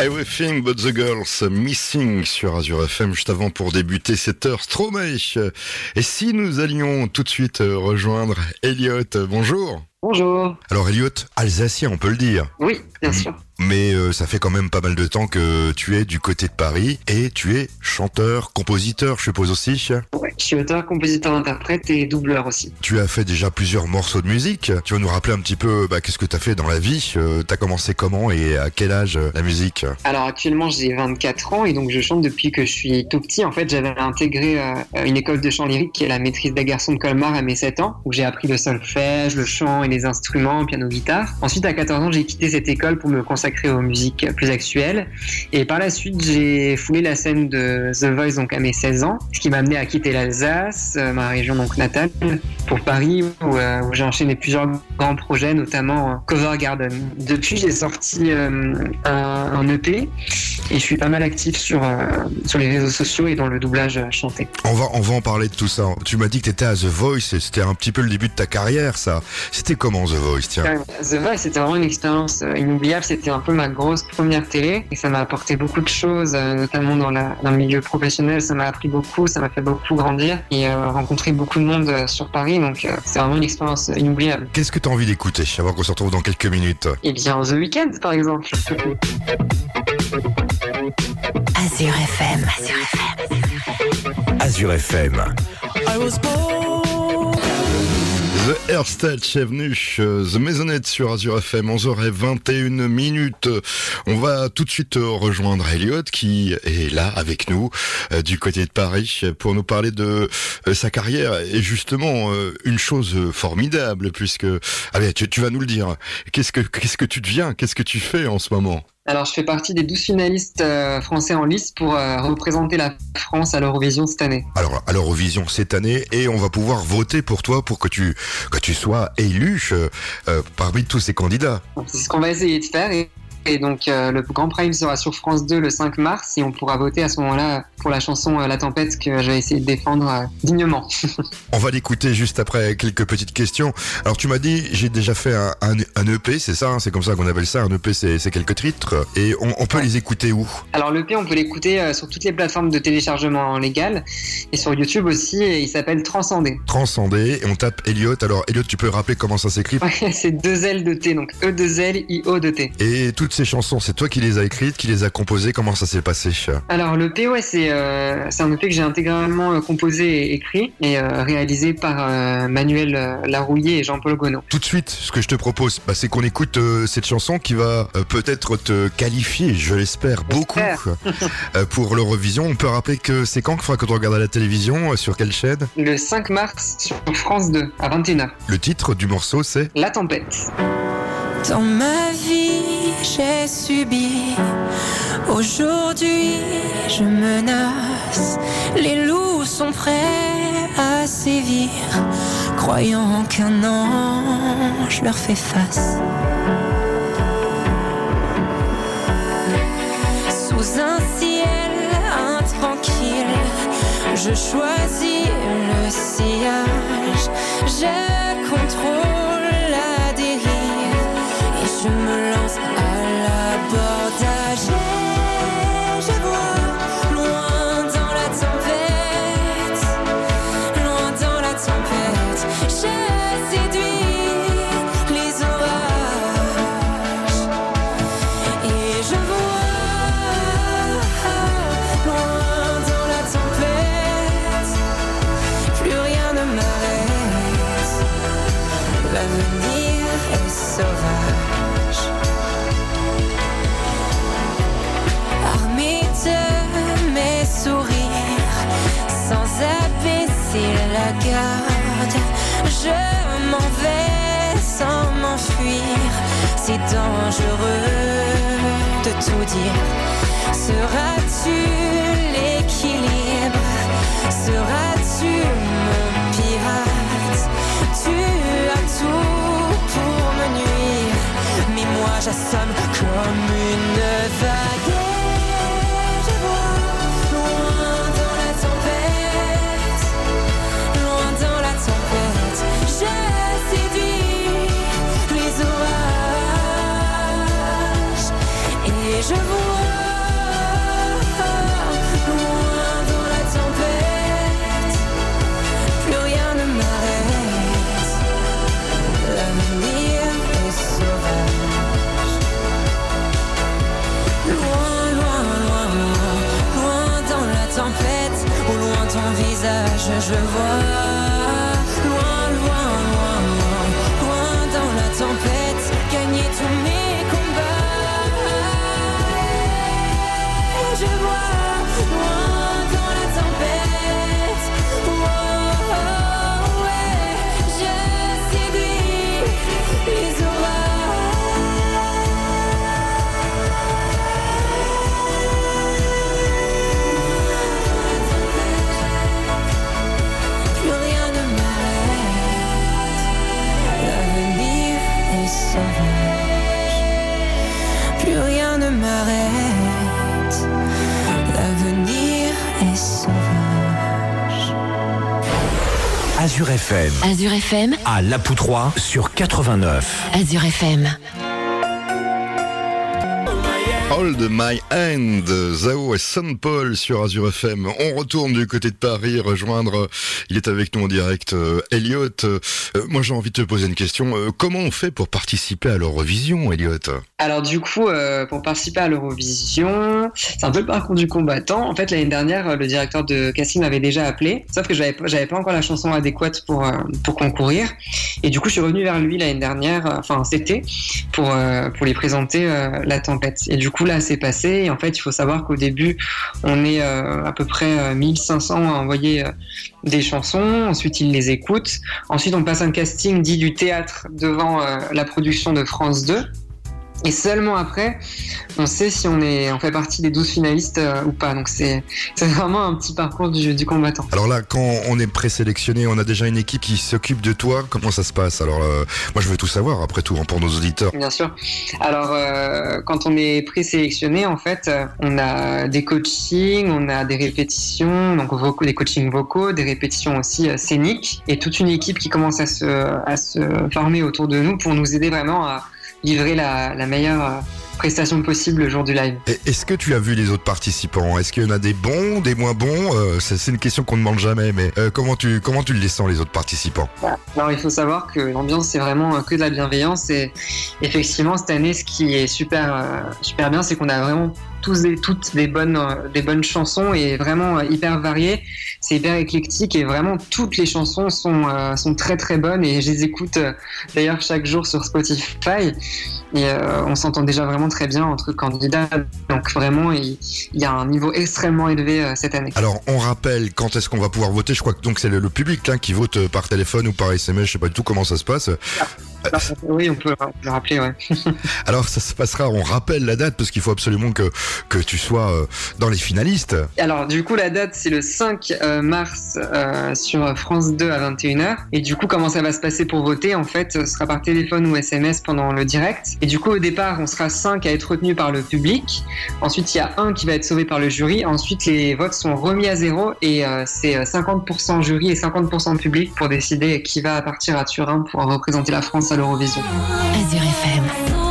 Everything but the girls missing sur Azure FM juste avant pour débuter cette heure Stromae. Et si nous allions tout de suite rejoindre Elliot, bonjour. Bonjour. Alors Elliot, alsacien, on peut le dire. Oui, bien sûr. Mais euh, ça fait quand même pas mal de temps que tu es du côté de Paris et tu es chanteur, compositeur, je suppose aussi. Ouais, je suis auteur, compositeur, interprète et doubleur aussi. Tu as fait déjà plusieurs morceaux de musique. Tu vas nous rappeler un petit peu bah, qu'est-ce que tu as fait dans la vie. Euh, tu as commencé comment et à quel âge euh, la musique? Alors actuellement j'ai 24 ans et donc je chante depuis que je suis tout petit. En fait j'avais intégré une école de chant lyrique qui est la maîtrise des garçons de Colmar à mes 7 ans où j'ai appris le solfège, le chant et les instruments, piano, guitare. Ensuite à 14 ans j'ai quitté cette école pour me consacrer aux musiques plus actuelles. Et par la suite, j'ai foulé la scène de The Voice donc à mes 16 ans, ce qui m'a amené à quitter l'Alsace, euh, ma région donc natale, pour Paris euh, où, j'ai enchaîné plusieurs grands projets, notamment Cover Garden. Depuis, j'ai sorti euh, un, EP et je suis pas mal actif sur, sur les réseaux sociaux et dans le doublage chanté. On va, on va en parler de tout ça. Tu m'as dit que tu étais à The Voice et c'était un petit peu le début de ta carrière, ça. C'était comment The Voice, tiens The Voice, c'était vraiment une expérience inoubliable. C'était un peu ma grosse première télé et ça m'a apporté beaucoup de choses, euh, notamment dans, la, dans le milieu professionnel. Ça m'a appris beaucoup, ça m'a fait beaucoup grandir et euh, rencontrer beaucoup de monde euh, sur Paris. Donc c'est vraiment une expérience inoubliable. Qu'est-ce que tu as envie d'écouter avant qu'on se retrouve dans quelques minutes? Eh bien, The Weeknd par exemple. Azure FM. Azure FM. Azure FM. I was The Airstage est euh, The Maisonnette sur Azure FM, 11h21 minutes. On va tout de suite rejoindre Elliot qui est là avec nous euh, du côté de Paris pour nous parler de euh, sa carrière et justement une chose formidable puisque allez tu, tu vas nous le dire. Qu'est-ce que qu'est-ce que tu deviens? Qu'est-ce que tu fais en ce moment? Alors, je fais partie des 12 finalistes euh, français en lice pour euh, représenter la France à l'Eurovision cette année. Alors, à l'Eurovision cette année, et on va pouvoir voter pour toi pour que tu, que tu sois élu euh, parmi tous ces candidats. C'est ce qu'on va essayer de faire. Et et donc euh, le Grand Prime sera sur France 2 le 5 mars et on pourra voter à ce moment-là pour la chanson euh, La Tempête que j'ai essayé de défendre euh, dignement. on va l'écouter juste après quelques petites questions. Alors tu m'as dit j'ai déjà fait un, un, EP, c'est ça, hein, c'est comme ça qu'on appelle ça, un EP c'est quelques titres et on, peut les écouter où? Alors l'EP on peut l'écouter sur toutes les plateformes de téléchargement légal et sur YouTube aussi et il s'appelle Transcender. Transcender et on tape Elliot. Alors Elliot tu peux rappeler comment ça s'écrit? C'est deux L de T donc E 2 L I O de T. Et toutes ces chansons, c'est toi qui les as écrites, qui les as composées, comment ça s'est passé Alors le P, ouais, c'est euh, un EP que j'ai intégralement euh, composé et écrit et euh, réalisé par Manuel Larouillet et Jean-Paul Gonneau. Tout de suite, ce que je te propose, bah, c'est qu'on écoute cette chanson qui va peut-être te qualifier, je l'espère, beaucoup pour l'Eurovision. On peut rappeler que c'est quand qu'il faudra que tu regardes à la télévision, sur quelle chaîne Le 5 mars sur France 2 à 21h. Le titre du morceau c'est La tempête. Dans ma vie, j'ai subi. Aujourd'hui, je menace. Les loups sont prêts à sévir, croyant qu'un ange leur fait face. Sous un ciel intranquille, je choisis le sillage. Je contrôle. Je m'en vais sans m'enfuir. C'est dangereux de tout dire. Seras-tu l'équilibre? Seras-tu mon pirate? Tu as tout pour me nuire. Mais moi j'assomme Et je vois loin dans la tempête, plus rien ne m'arrête. L'avenir est sauvage. Loin, loin, loin, loin, dans la tempête, au loin ton visage je vois. Azure FM, Azure FM, à La Poutroie sur 89. Azure FM. Hold My Hand, Zao et Saint Paul sur Azure FM. On retourne du côté de Paris, rejoindre, il est avec nous en direct, euh, Elliot. Euh, moi j'ai envie de te poser une question. Euh, comment on fait pour participer à l'Eurovision, Elliot Alors du coup, pour participer à l'Eurovision, c'est un peu le parcours du combattant. En fait, l'année dernière, le directeur de casting m'avait déjà appelé, sauf que j'avais j'avais pas encore la chanson adéquate pour pour concourir. Et du coup, je suis revenu vers lui l'année dernière, enfin cet été, pour euh, pour lui présenter La Tempête. Et du coup, là, c'est passé. Et en fait, il faut savoir qu'au début, on est euh, à peu près euh, 1500 à envoyer euh, des chansons. Ensuite, il les écoute. Ensuite, on passe un casting dit du théâtre devant euh, la production de France 2. Et seulement après, on sait si on, est, on fait partie des 12 finalistes euh, ou pas. Donc c'est vraiment un petit parcours du, du combattant. Alors là, quand on est présélectionné, on a déjà une équipe qui s'occupe de toi. Comment ça se passe? Alors, euh, moi, je veux tout savoir, après tout, hein, pour nos auditeurs. Bien sûr. Alors, euh, quand on est présélectionné, en fait, on a des coachings, on a des répétitions, donc vocaux, des coachings vocaux, des répétitions aussi scéniques, et toute une équipe qui commence à se, à se former autour de nous pour nous aider vraiment à livrer la, la meilleure euh, prestation possible le jour du live. Est-ce que tu as vu les autres participants? Est-ce qu'il y en a des bons, des moins bons? Euh, C'est une question qu'on ne demande jamais, mais euh, comment tu comment tu les sens les autres participants? Alors il faut savoir que l'ambiance c'est vraiment que de la bienveillance et effectivement cette année ce qui est super super bien c'est qu'on a vraiment tous des, toutes des bonnes euh, des bonnes chansons et vraiment euh, hyper variées c'est hyper éclectique et vraiment toutes les chansons sont euh, sont très très bonnes et je les écoute d'ailleurs chaque jour sur Spotify et on s'entend déjà vraiment très bien entre candidats donc vraiment il, y a un niveau extrêmement élevé cette année Alors, on rappelle quand est-ce qu'on va pouvoir voter. Je crois que donc c'est le, public hein, qui vote par téléphone ou par SMS. Je sais pas du tout comment ça se passe. Oui on peut le rappeler ouais. Alors, ça se passera. On rappelle la date parce qu'il faut absolument que que tu sois euh, dans les finalistes. Alors du coup la date c'est le 5 euh, mars euh, sur France 2 à 21h et du coup comment ça va se passer pour voter en fait ce sera par téléphone ou SMS pendant le direct. Et du coup au départ on sera 5 à être retenus par le public. Ensuite il y a un qui va être sauvé par le jury. Ensuite les votes sont remis à zéro. Et euh, c'est euh, 50% jury et 50% public pour décider qui va partir à Turin pour représenter la France à l'Eurovision. Azure FM.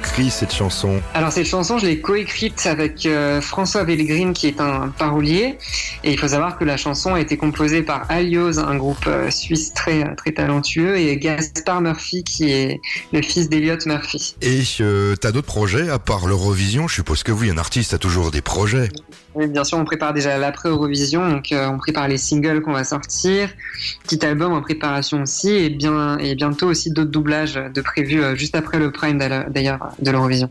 Écrit cette chanson Alors cette chanson, je l'ai coécrite avec euh, François Pellegrin qui est un parolier et il faut savoir que la chanson a été composée par Alioz, un groupe euh, suisse très très talentueux et Gaspard Murphy qui est le fils d'Eliot Murphy. Et euh, t'as d'autres projets à part l'Eurovision? Je suppose que oui, un artiste a toujours des projets. Oui, bien sûr, on prépare déjà l'après-Eurovision, donc euh, on prépare les singles qu'on va sortir, petit album en préparation aussi et bien et bientôt aussi d'autres doublages de prévus juste après le prime d'ailleurs, de l'Eurovision.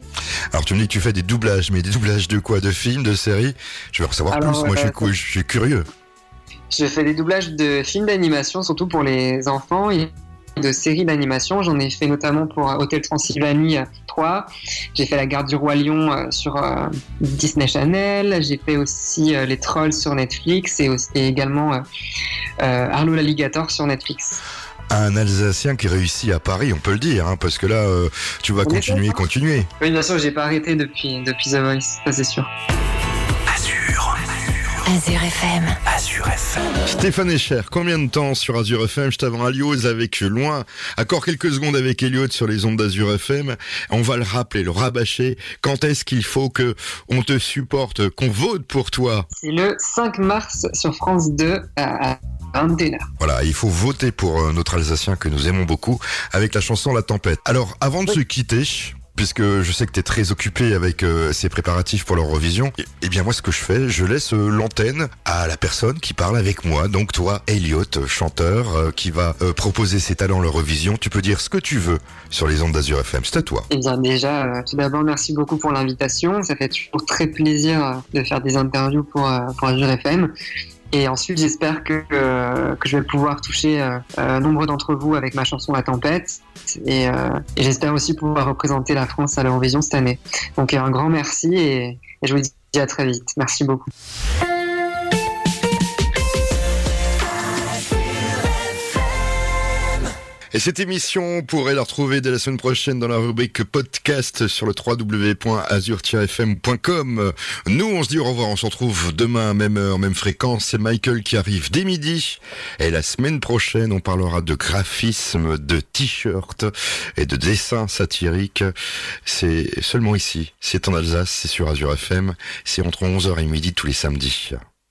Alors tu me dis que tu fais des doublages, mais des doublages de quoi? De films, de séries? Je veux en savoir Alors, plus. Moi, je suis, euh, je suis curieux. Je fais des doublages de films d'animation, surtout pour les enfants, et de séries d'animation. J'en ai fait notamment pour euh, Hôtel Transylvanie euh, 3. J'ai fait La Garde du Roi Lion euh, sur euh, Disney Channel. J'ai fait aussi euh, Les Trolls sur Netflix et, aussi- et également euh, euh, Arlo l'Alligator sur Netflix. Un Alsacien qui réussit à Paris, on peut le dire, hein, parce que là, euh, tu vas On continuer, continuer. Oui, bien sûr, j'ai pas arrêté depuis, depuis The Voice, ça c'est sûr. Azure. FM. Azure FM. Stéphane Echer, combien de temps sur Azure FM Juste avant Alios avec Loin. Encore quelques secondes avec Elliot sur les ondes d'Azure FM. On va le rappeler, le rabâcher. Quand est-ce qu'il faut que on te supporte, qu'on vote pour toi? C'est le 5 mars sur France 2 à 21h. Voilà, il faut voter pour euh, notre Alsacien que nous aimons beaucoup avec la chanson La Tempête. Alors, avant de se quitter, puisque je sais que tu es très occupé avec euh, ces préparatifs pour l'Eurovision, eh, eh bien moi ce que je fais, je laisse euh, l'antenne à la personne qui parle avec moi. Donc toi, Elliot, chanteur, euh, qui va proposer ses talents à l'Eurovision, tu peux dire ce que tu veux sur les ondes d'Azur FM. C'est à toi. Eh bien déjà, tout d'abord, merci beaucoup pour l'invitation. Ça fait toujours très plaisir de faire des interviews pour, pour Azure FM. Et ensuite, j'espère que, euh, que je vais pouvoir toucher euh, euh, nombre d'entre vous avec ma chanson La Tempête. Et, euh, et j'espère aussi pouvoir représenter la France à l'Eurovision cette année. Donc un grand merci et, et je vous dis à très vite. Merci beaucoup. Et cette émission, on pourrait la retrouver dès la semaine prochaine dans la rubrique podcast sur le www.azur-fm.com. Nous, on se dit au revoir, on se retrouve demain, même heure, même fréquence. C'est Michael qui arrive dès midi. Et la semaine prochaine, on parlera de graphisme, de t-shirts et de dessins satiriques. C'est seulement ici. C'est en Alsace, c'est sur Azur FM. C'est entre 11h et midi tous les samedis.